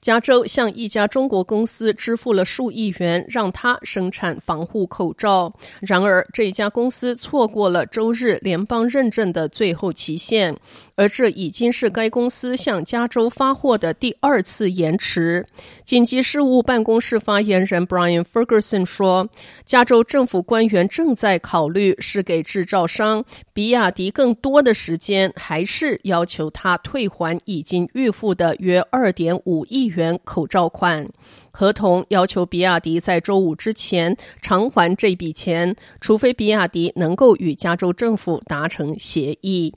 加州向一家中国公司支付了数亿元，让他生产防护口罩。然而，这家公司错过了周日联邦认证的最后期限，而这已经是该公司向加州发货的第二次延迟。紧急事务办公室发言人 Brian Ferguson 说：“加州政府官员正在考虑是给制造商比亚迪更多的时间，还是要求他退还已经预付的约二点五亿。”元口罩款合同要求比亚迪在周五之前偿还这笔钱，除非比亚迪能够与加州政府达成协议。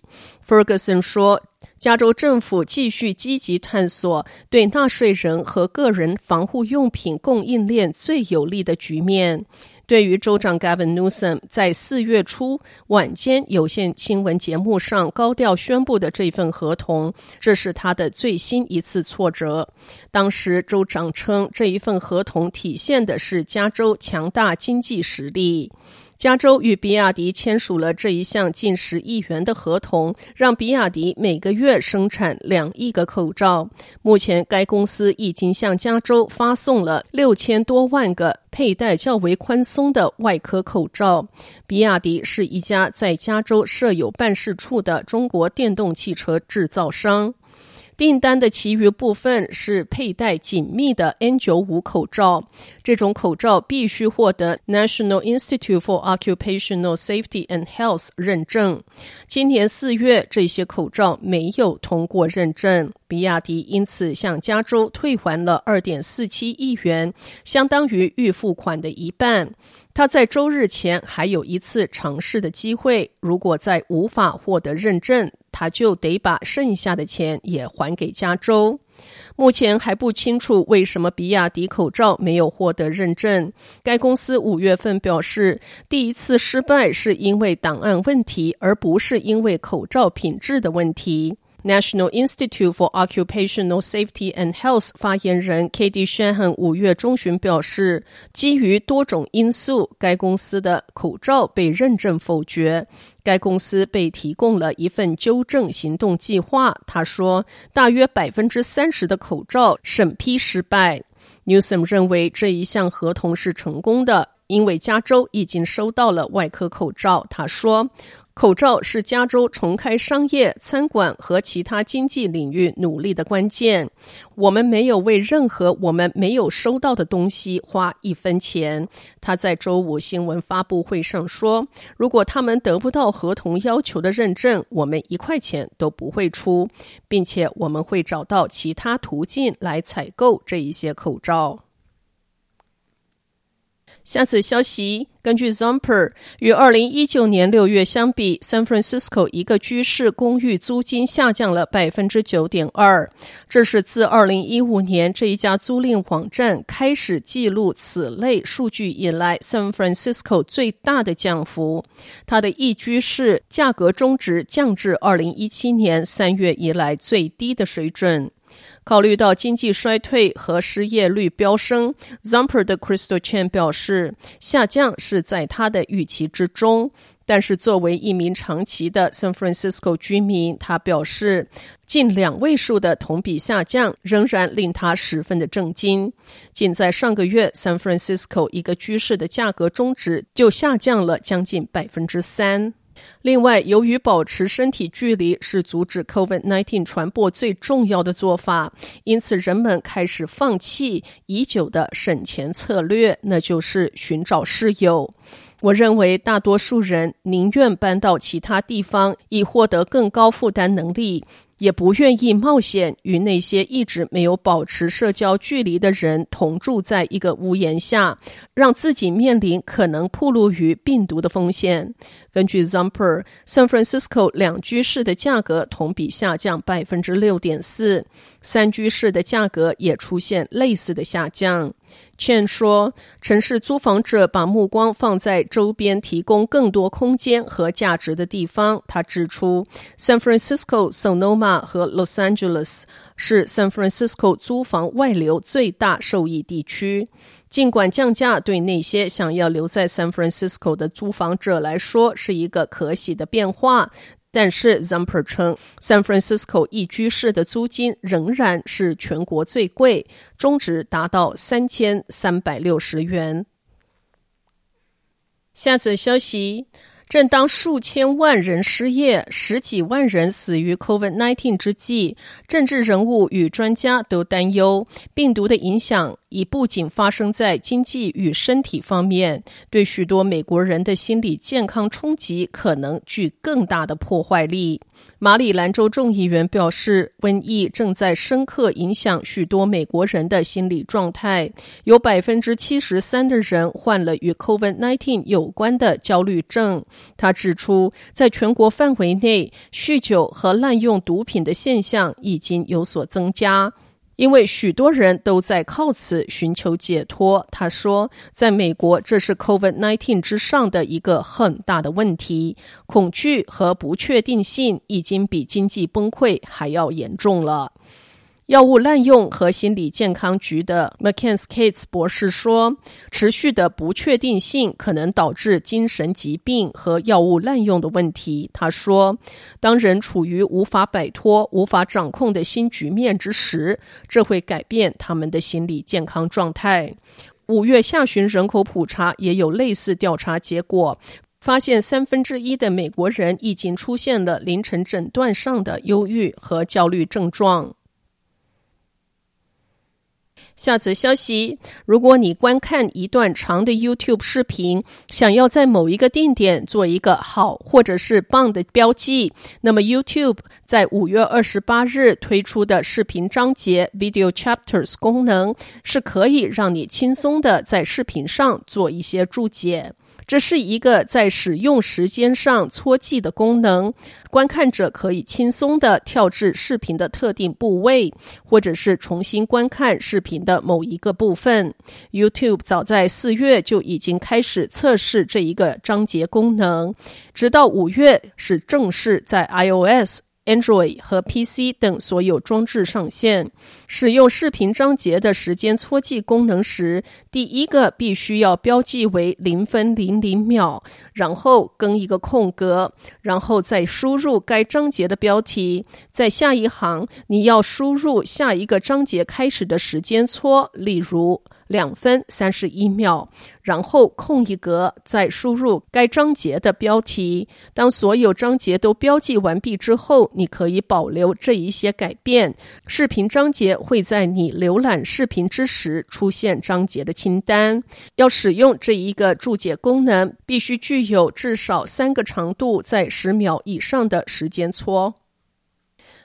Ferguson 说，加州政府继续积极探索对纳税人和个人防护用品供应链最有利的局面。对于州长 Gavin Newsom 在四月初晚间有线新闻节目上高调宣布的这份合同，这是他的最新一次挫折。当时州长称，这一份合同体现的是加州强大经济实力。加州与比亚迪签署了这一项近十亿元的合同，让比亚迪每个月生产两亿个口罩。目前，该公司已经向加州发送了六千多万个佩戴较为宽松的外科口罩。比亚迪是一家在加州设有办事处的中国电动汽车制造商。订单的其余部分是佩戴紧密的 N95 口罩，这种口罩必须获得 National Institute for Occupational Safety and Health 认证。今年四月，这些口罩没有通过认证，比亚迪因此向加州退还了2.47亿元，相当于预付款的一半。他在周日前还有一次尝试的机会，如果再无法获得认证，他就得把剩下的钱也还给加州。目前还不清楚为什么比亚迪口罩没有获得认证。该公司五月份表示，第一次失败是因为档案问题，而不是因为口罩品质的问题。National Institute for Occupational Safety and Health 发言人 k a t i e Shanhan 五月中旬表示，基于多种因素，该公司的口罩被认证否决。该公司被提供了一份纠正行动计划。他说，大约百分之三十的口罩审批失败。Newsom 认为这一项合同是成功的，因为加州已经收到了外科口罩。他说。口罩是加州重开商业、餐馆和其他经济领域努力的关键。我们没有为任何我们没有收到的东西花一分钱。他在周五新闻发布会上说：“如果他们得不到合同要求的认证，我们一块钱都不会出，并且我们会找到其他途径来采购这一些口罩。”下次消息，根据 Zumper 与二零一九年六月相比，San Francisco 一个居室公寓租金下降了百分之九点二。这是自二零一五年这一家租赁网站开始记录此类数据以来，San Francisco 最大的降幅。它的一居室价格中值降至二零一七年三月以来最低的水准。考虑到经济衰退和失业率飙升，Zumper 的 Crystal Chen 表示，下降是在他的预期之中。但是，作为一名长期的 San Francisco 居民，他表示，近两位数的同比下降仍然令他十分的震惊。仅在上个月，San Francisco 一个居室的价格中值就下降了将近百分之三。另外，由于保持身体距离是阻止 COVID-19 传播最重要的做法，因此人们开始放弃已久的省钱策略，那就是寻找室友。我认为大多数人宁愿搬到其他地方，以获得更高负担能力。也不愿意冒险与那些一直没有保持社交距离的人同住在一个屋檐下，让自己面临可能暴露于病毒的风险。根据 Zumper，San Francisco 两居室的价格同比下降百分之六点四，三居室的价格也出现类似的下降。劝说，城市租房者把目光放在周边提供更多空间和价值的地方。他指出，San Francisco、Sonoma 和 Los Angeles 是 San Francisco 租房外流最大受益地区。尽管降价对那些想要留在 San Francisco 的租房者来说是一个可喜的变化。但是 Zumper 称，San Francisco 一居室的租金仍然是全国最贵，中值达到三千三百六十元。下则消息。正当数千万人失业、十几万人死于 COVID-19 之际，政治人物与专家都担忧病毒的影响已不仅发生在经济与身体方面，对许多美国人的心理健康冲击可能具更大的破坏力。马里兰州众议员表示，瘟疫正在深刻影响许多美国人的心理状态，有百分之七十三的人患了与 COVID-19 有关的焦虑症。他指出，在全国范围内，酗酒和滥用毒品的现象已经有所增加，因为许多人都在靠此寻求解脱。他说，在美国，这是 COVID-19 之上的一个很大的问题，恐惧和不确定性已经比经济崩溃还要严重了。药物滥用和心理健康局的 Mackenzie Cates 博士说，持续的不确定性可能导致精神疾病和药物滥用的问题。他说，当人处于无法摆脱、无法掌控的新局面之时，这会改变他们的心理健康状态。五月下旬人口普查也有类似调查结果，发现三分之一的美国人已经出现了临床诊断上的忧郁和焦虑症状。下则消息：如果你观看一段长的 YouTube 视频，想要在某一个定点做一个好或者是棒的标记，那么 YouTube 在五月二十八日推出的视频章节 Video Chapters 功能，是可以让你轻松的在视频上做一些注解。这是一个在使用时间上搓记的功能，观看者可以轻松地跳至视频的特定部位，或者是重新观看视频的某一个部分。YouTube 早在四月就已经开始测试这一个章节功能，直到五月是正式在 iOS。Android 和 PC 等所有装置上线。使用视频章节的时间戳记功能时，第一个必须要标记为零分零零秒，然后跟一个空格，然后再输入该章节的标题。在下一行，你要输入下一个章节开始的时间戳，例如。两分三十一秒，然后空一格，再输入该章节的标题。当所有章节都标记完毕之后，你可以保留这一些改变。视频章节会在你浏览视频之时出现章节的清单。要使用这一个注解功能，必须具有至少三个长度在十秒以上的时间戳。